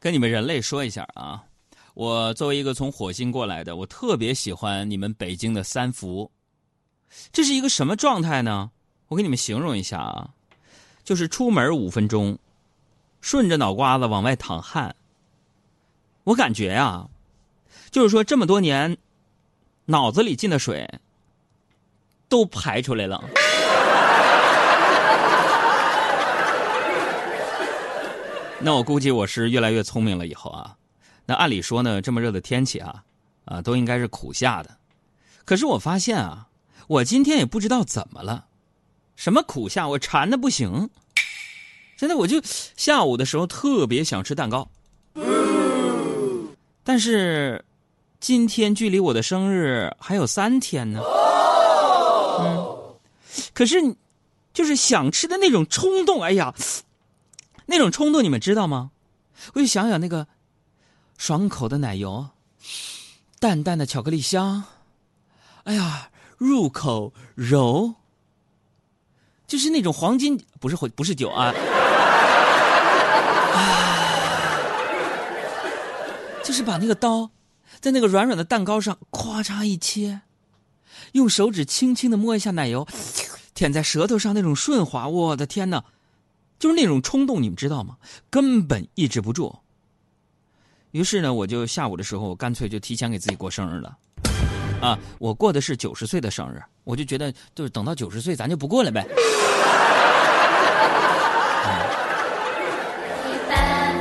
跟你们人类说一下啊，我作为一个从火星过来的，我特别喜欢你们北京的三伏。这是一个什么状态呢？我给你们形容一下啊，就是出门五分钟，顺着脑瓜子往外淌汗。我感觉呀，就是说这么多年，脑子里进的水都排出来了。那我估计我是越来越聪明了以后啊，那按理说呢，这么热的天气啊，啊都应该是苦夏的。可是我发现啊，我今天也不知道怎么了，什么苦夏，我馋的不行。真的，我就下午的时候特别想吃蛋糕，但是今天距离我的生日还有三天呢。嗯，可是就是想吃的那种冲动，哎呀。那种冲动你们知道吗？我就想想那个爽口的奶油，淡淡的巧克力香，哎呀，入口柔，就是那种黄金，不是不是酒啊，就是把那个刀在那个软软的蛋糕上咔嚓一切，用手指轻轻的摸一下奶油，舔在舌头上那种顺滑，我的天哪！就是那种冲动，你们知道吗？根本抑制不住。于是呢，我就下午的时候，干脆就提前给自己过生日了。啊，我过的是九十岁的生日，我就觉得就是等到九十岁，咱就不过了呗。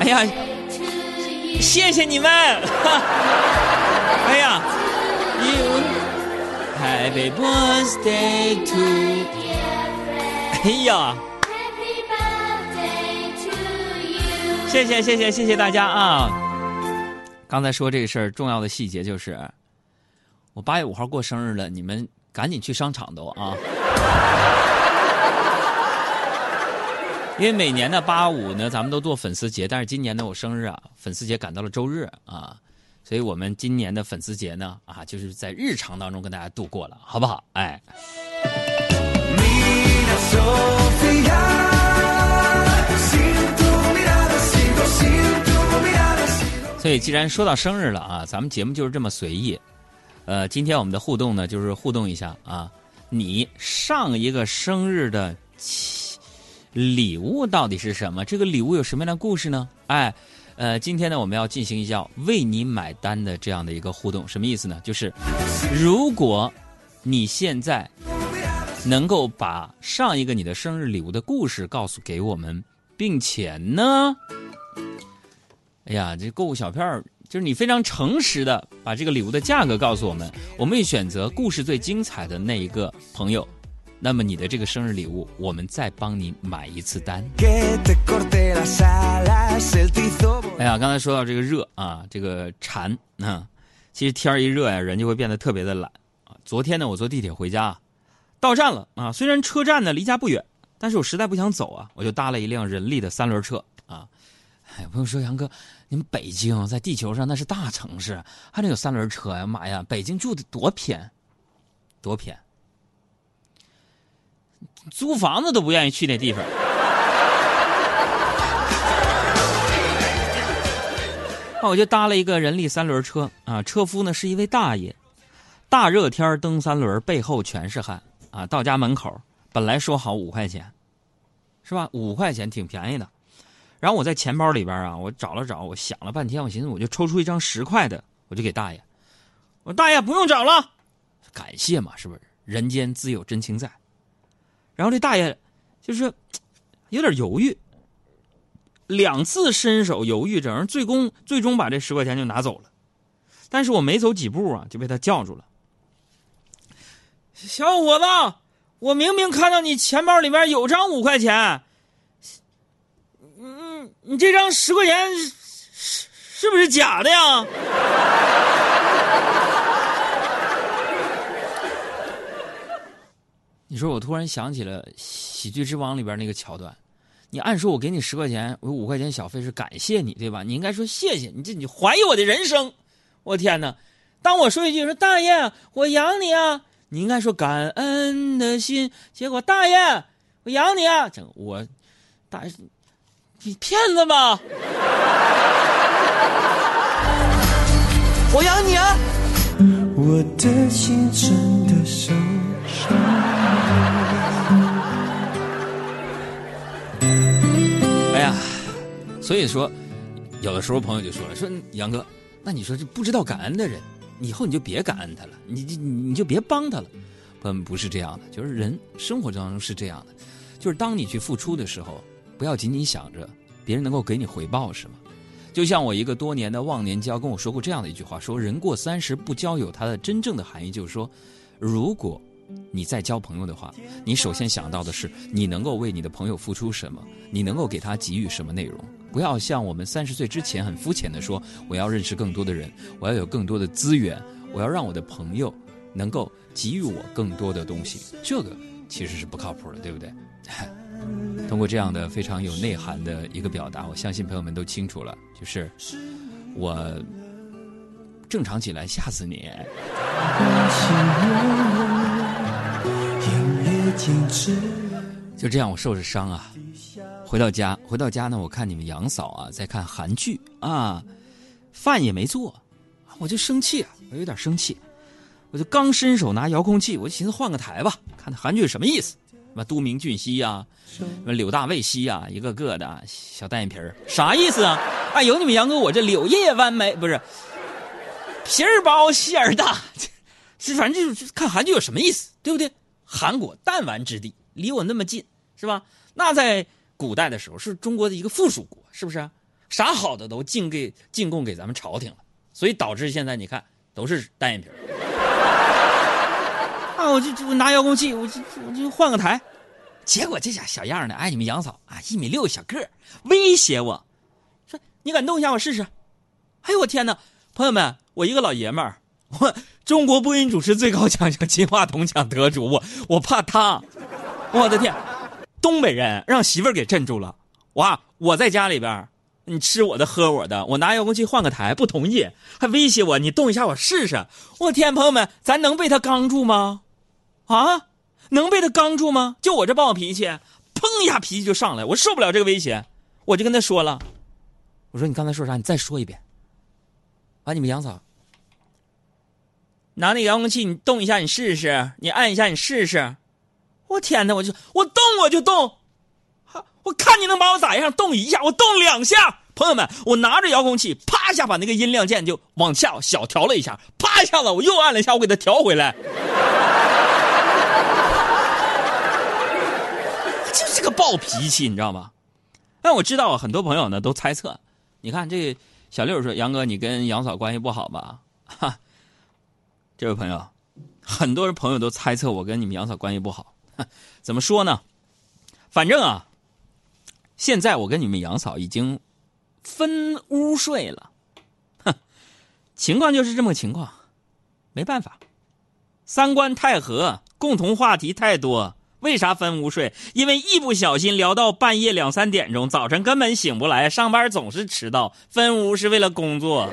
哎呀，谢谢你们！哎呀，You，Happy birthday to，哎呀。谢谢谢谢谢谢大家啊！刚才说这个事儿重要的细节就是，我八月五号过生日了，你们赶紧去商场都啊！因为每年的八五呢，咱们都做粉丝节，但是今年呢，我生日啊，粉丝节赶到了周日啊，所以我们今年的粉丝节呢啊，就是在日常当中跟大家度过了，好不好？哎。所以，既然说到生日了啊，咱们节目就是这么随意。呃，今天我们的互动呢，就是互动一下啊，你上一个生日的礼物到底是什么？这个礼物有什么样的故事呢？哎，呃，今天呢，我们要进行一下为你买单的这样的一个互动，什么意思呢？就是如果你现在能够把上一个你的生日礼物的故事告诉给我们，并且呢。哎呀，这购物小票就是你非常诚实的把这个礼物的价格告诉我们，我们也选择故事最精彩的那一个朋友，那么你的这个生日礼物，我们再帮你买一次单。哎呀，刚才说到这个热啊，这个馋啊，其实天一热呀，人就会变得特别的懒啊。昨天呢，我坐地铁回家，到站了啊，虽然车站呢离家不远，但是我实在不想走啊，我就搭了一辆人力的三轮车哎，朋友说杨哥。你们北京在地球上那是大城市，还能有三轮车呀？妈呀，北京住的多偏，多偏，租房子都不愿意去那地方。那 我就搭了一个人力三轮车啊，车夫呢是一位大爷，大热天蹬三轮，背后全是汗啊。到家门口，本来说好五块钱，是吧？五块钱挺便宜的。然后我在钱包里边啊，我找了找，我想了半天，我寻思我就抽出一张十块的，我就给大爷。我说大爷不用找了，感谢嘛，是不是？人间自有真情在。然后这大爷就是有点犹豫，两次伸手犹豫着，最终最终把这十块钱就拿走了。但是我没走几步啊，就被他叫住了。小伙子，我明明看到你钱包里面有张五块钱。你这张十块钱是是不是假的呀？你说我突然想起了《喜剧之王》里边那个桥段，你按说我给你十块钱，我五块钱小费是感谢你，对吧？你应该说谢谢你，这你怀疑我的人生。我天哪！当我说一句说大爷我养你啊，你应该说感恩的心。结果大爷我养你啊，这我大爷。你骗子吗？我养你啊！我的心真的受伤。哎呀，所以说，有的时候朋友就说了，说杨哥，那你说这不知道感恩的人，以后你就别感恩他了，你你你就别帮他了。朋友们不是这样的，就是人生活当中是这样的，就是当你去付出的时候，不要仅仅想着别人能够给你回报是吗。就像我一个多年的忘年交跟我说过这样的一句话：说人过三十不交友，它的真正的含义就是说，如果你在交朋友的话，你首先想到的是你能够为你的朋友付出什么，你能够给他给予什么内容。不要像我们三十岁之前很肤浅的说，我要认识更多的人，我要有更多的资源，我要让我的朋友能够给予我更多的东西。这个其实是不靠谱的，对不对？通过这样的非常有内涵的一个表达，我相信朋友们都清楚了，就是我正常起来吓死你。就这样，我受着伤啊，回到家，回到家呢，我看你们杨嫂啊在看韩剧啊，饭也没做，我就生气啊，我有点生气，我就刚伸手拿遥控器，我就寻思换个台吧，看韩剧什么意思？什么都明俊熙呀，什么柳大卫熙呀，一个个的小单眼皮儿，啥意思啊？哎，有你们杨哥，我这柳叶弯眉不是皮儿薄馅儿大，这反正就是看韩剧有什么意思，对不对？韩国弹丸之地，离我那么近，是吧？那在古代的时候是中国的一个附属国，是不是？啥好的都进给进贡给咱们朝廷了，所以导致现在你看都是单眼皮儿。我就就拿遥控器，我就我就换个台，结果这家小样的，哎，你们杨嫂啊，一米六小个威胁我说：“你敢动一下我试试？”哎呦我天哪！朋友们，我一个老爷们儿，我中国播音主持最高奖项金话筒奖得主，我我怕他，我的天！东北人让媳妇儿给镇住了，哇！我在家里边，你吃我的喝我的，我拿遥控器换个台不同意，还威胁我，你动一下我试试。我天，朋友们，咱能被他刚住吗？啊，能被他刚住吗？就我这暴脾气，砰一下脾气就上来，我受不了这个威胁，我就跟他说了，我说你刚才说啥？你再说一遍。啊，你们杨嫂，拿那遥控器，你动一下，你试试，你按一下，你试试。我天哪，我就我动我就动，我看你能把我咋样？动一下，我动两下。朋友们，我拿着遥控器，啪一下把那个音量键就往下小调了一下，啪一下子我又按了一下，我给它调回来。就是个暴脾气，你知道吗？但我知道很多朋友呢都猜测，你看这小六说：“杨哥，你跟杨嫂关系不好吧？”哈，这位朋友，很多朋友都猜测我跟你们杨嫂关系不好。怎么说呢？反正啊，现在我跟你们杨嫂已经分屋睡了。哼，情况就是这么个情况，没办法，三观太合，共同话题太多。为啥分屋睡？因为一不小心聊到半夜两三点钟，早晨根本醒不来，上班总是迟到。分屋是为了工作，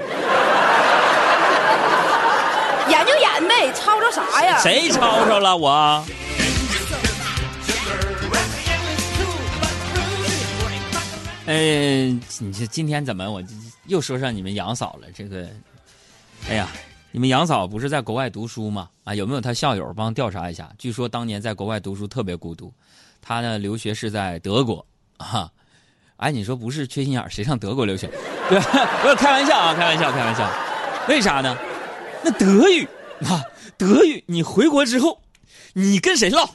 演就演呗，吵吵啥呀？谁吵吵了我？嗯，你这今天怎么我又说上你们杨嫂了？这个，哎呀。你们杨嫂不是在国外读书吗？啊，有没有她校友帮调查一下？据说当年在国外读书特别孤独，她呢留学是在德国啊。哎，你说不是缺心眼谁上德国留学？对，不是开玩笑啊，开玩笑，开玩笑。为啥呢？那德语啊，德语，你回国之后，你跟谁唠？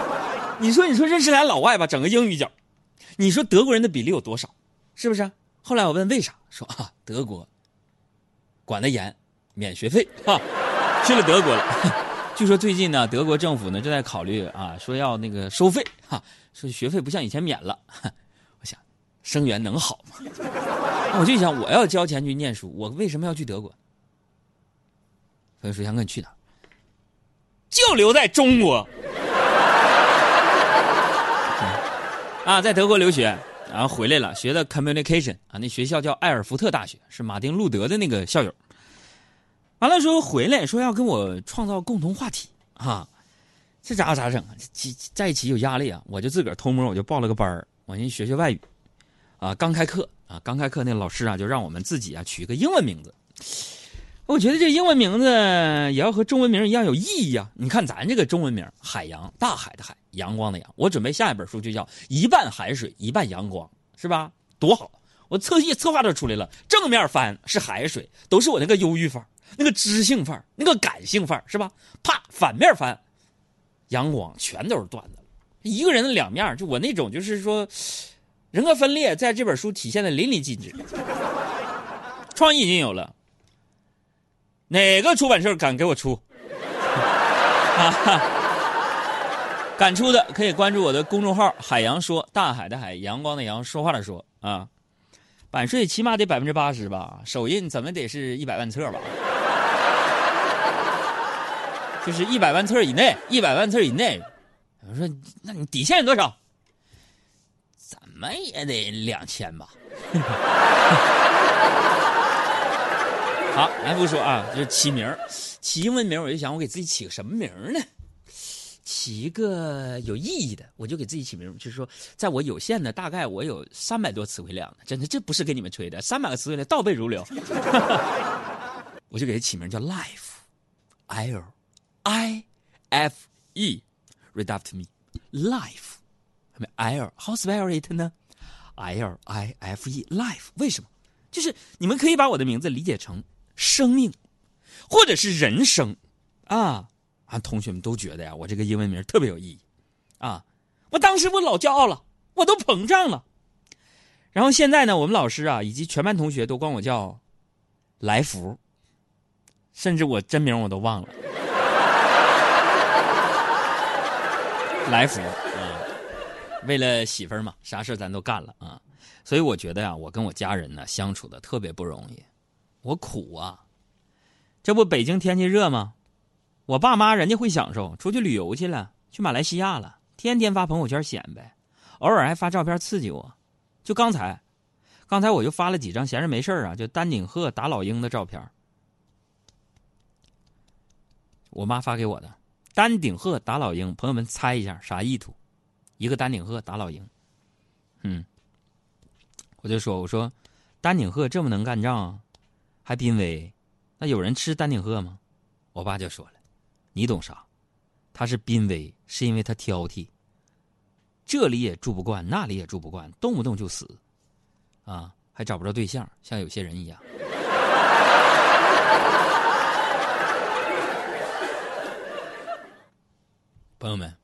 你说，你说认识俩老外吧，整个英语角，你说德国人的比例有多少？是不是？后来我问为啥，说啊，德国管得严。免学费哈，去了德国了。据说最近呢，德国政府呢正在考虑啊，说要那个收费哈，说学费不像以前免了。我想，生源能好吗？我就想，我要交钱去念书，我为什么要去德国？朋友说：“想跟你去哪就留在中国。啊，在德国留学，然后回来了，学的 communication 啊，那学校叫埃尔福特大学，是马丁路德的那个校友。完了说回来，说要跟我创造共同话题啊，这咋咋整啊？在一起有压力啊！我就自个儿偷摸，我就报了个班儿，我先学学外语。啊，刚开课啊，刚开课那老师啊，就让我们自己啊取一个英文名字。我觉得这英文名字也要和中文名一样有意义啊！你看咱这个中文名“海洋”，大海的海，阳光的阳。我准备下一本书就叫“一半海水，一半阳光”，是吧？多好！我特意策划就出来了，正面翻是海水，都是我那个忧郁范儿、那个知性范儿、那个感性范儿，是吧？啪，反面翻，阳光全都是段子。一个人的两面，就我那种，就是说人格分裂，在这本书体现的淋漓尽致。创意已经有了。哪个出版社敢给我出？啊，敢出的可以关注我的公众号“海洋说”，大海的海，阳光的阳，说话的说啊。版税起码得百分之八十吧，首印怎么得是一百万册吧？就是一百万册以内，一百万册以内。我说，那你底线是多少？怎么也得两千吧。好，咱不说啊，就是起名起英文名，我就想我给自己起个什么名呢？起一个有意义的，我就给自己起名，就是说，在我有限的大概我有三百多词汇量的，真的这不是给你们吹的，三百个词汇量倒背如流，我就给它起名叫 Life，L I F E，read after me，Life，L，how spell it 呢？L I F E，Life，为什么？就是你们可以把我的名字理解成。生命，或者是人生，啊啊！同学们都觉得呀，我这个英文名特别有意义，啊！我当时我老骄傲了，我都膨胀了。然后现在呢，我们老师啊，以及全班同学都管我叫来福，甚至我真名我都忘了。来福啊，为了媳妇儿嘛，啥事咱都干了啊。所以我觉得呀，我跟我家人呢相处的特别不容易。我苦啊！这不北京天气热吗？我爸妈人家会享受，出去旅游去了，去马来西亚了，天天发朋友圈显摆，偶尔还发照片刺激我。就刚才，刚才我就发了几张闲着没事啊，就丹顶鹤打老鹰的照片。我妈发给我的，丹顶鹤打老鹰，朋友们猜一下啥意图？一个丹顶鹤打老鹰，嗯，我就说我说，丹顶鹤这么能干仗。还濒危，那有人吃丹顶鹤吗？我爸就说了：“你懂啥？他是濒危，是因为他挑剔。这里也住不惯，那里也住不惯，动不动就死，啊，还找不着对象，像有些人一样。”朋友们，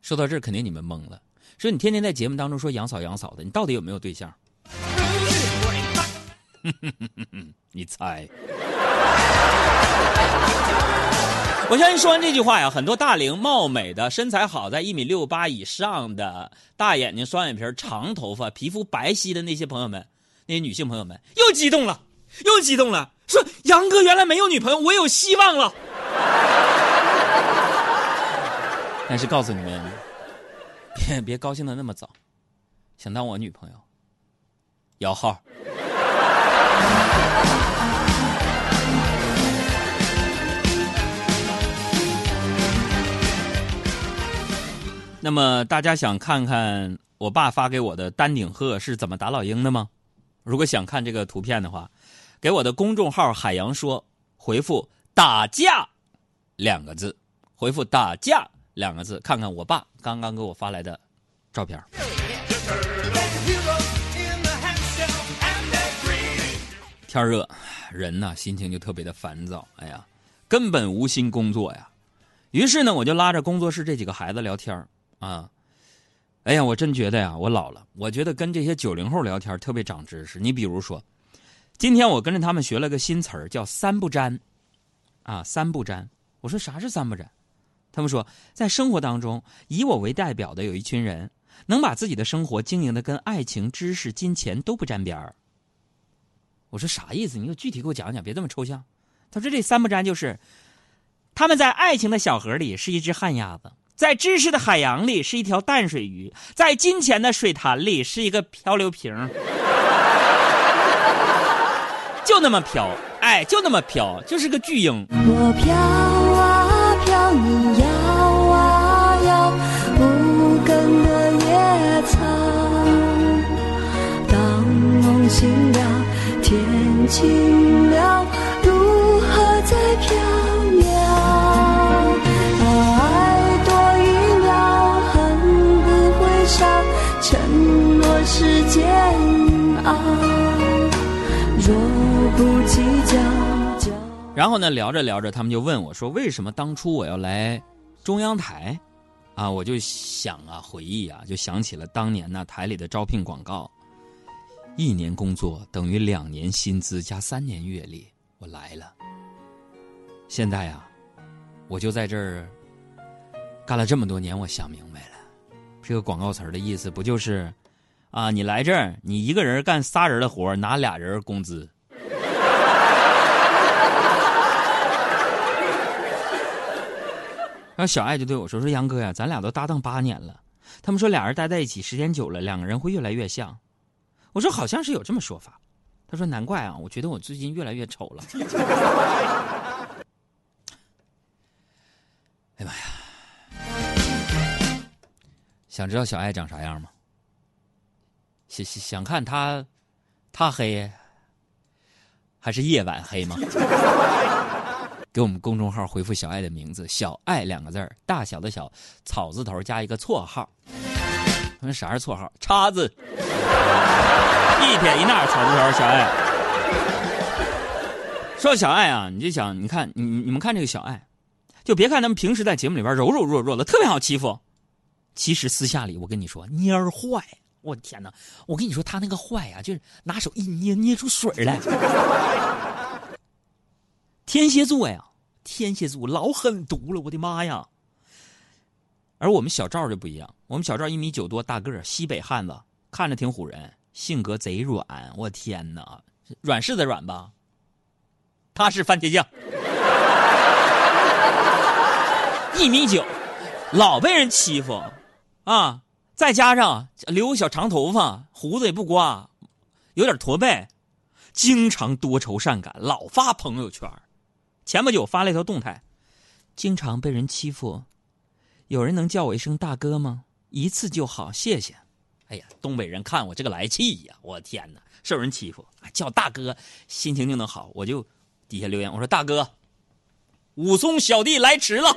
说到这儿，肯定你们懵了。说你天天在节目当中说杨嫂杨嫂的，你到底有没有对象？你猜？我相信说完这句话呀，很多大龄、貌美的、身材好，在一米六八以上的大眼睛、双眼皮、长头发、皮肤白皙的那些朋友们，那些女性朋友们又激动了，又激动了，说杨哥原来没有女朋友，我有希望了。但是告诉你们，别别高兴的那么早，想当我女朋友，摇号。那么大家想看看我爸发给我的丹顶鹤是怎么打老鹰的吗？如果想看这个图片的话，给我的公众号“海洋说”回复“打架”两个字，回复“打架”两个字，看看我爸刚刚给我发来的照片。天热，人呢心情就特别的烦躁，哎呀，根本无心工作呀。于是呢，我就拉着工作室这几个孩子聊天啊，哎呀，我真觉得呀，我老了。我觉得跟这些九零后聊天特别长知识。你比如说，今天我跟着他们学了个新词儿，叫“三不沾”，啊，“三不沾”。我说啥是“三不沾”？他们说，在生活当中，以我为代表的有一群人，能把自己的生活经营的跟爱情、知识、金钱都不沾边儿。我说啥意思？你就具体给我讲讲，别这么抽象。他说这“三不沾”就是，他们在爱情的小河里是一只旱鸭子。在知识的海洋里是一条淡水鱼，在金钱的水潭里是一个漂流瓶，就那么飘，哎，就那么飘，就是个巨婴。我飘啊飘，你当梦醒了，天晴了，如何再飘渺？爱多一秒，恨不会少。承诺是煎熬。然后呢？聊着聊着，他们就问我说：‘为什么当初我要来中央台？’啊，我就想啊，回忆啊，就想起了当年呢台里的招聘广告，一年工作等于两年薪资加三年阅历，我来了。现在啊，我就在这儿干了这么多年，我想明白了，这个广告词的意思不就是，啊，你来这儿，你一个人干仨人的活拿俩人工资。然后小爱就对我说：“说杨哥呀，咱俩都搭档八年了，他们说俩人待在一起时间久了，两个人会越来越像。”我说：“好像是有这么说法。”他说：“难怪啊，我觉得我最近越来越丑了。”哎呀妈呀！想知道小爱长啥样吗？想想看他，他黑还是夜晚黑吗？给我们公众号回复小爱的名字“小爱”两个字，大小的小，草字头加一个绰号。他们啥是绰号？叉子，一撇一捺草字头小爱。说小爱啊，你就想，你看你你们看这个小爱，就别看他们平时在节目里边柔柔弱弱的，特别好欺负，其实私下里我跟你说蔫儿坏。我的天哪！我跟你说他那个坏呀、就是拿手一捏捏出水来。天蝎座呀，天蝎座老狠毒了，我的妈呀！而我们小赵就不一样，我们小赵一米九多，大个，西北汉子，看着挺唬人，性格贼软。我天哪，软柿子软吧？他是番茄酱，一米九，老被人欺负啊！再加上留小长头发，胡子也不刮，有点驼背，经常多愁善感，老发朋友圈。前不久发了一条动态，经常被人欺负，有人能叫我一声大哥吗？一次就好，谢谢。哎呀，东北人看我这个来气呀！我天哪，受人欺负，叫大哥，心情就能好。我就底下留言，我说大哥，武松小弟来迟了。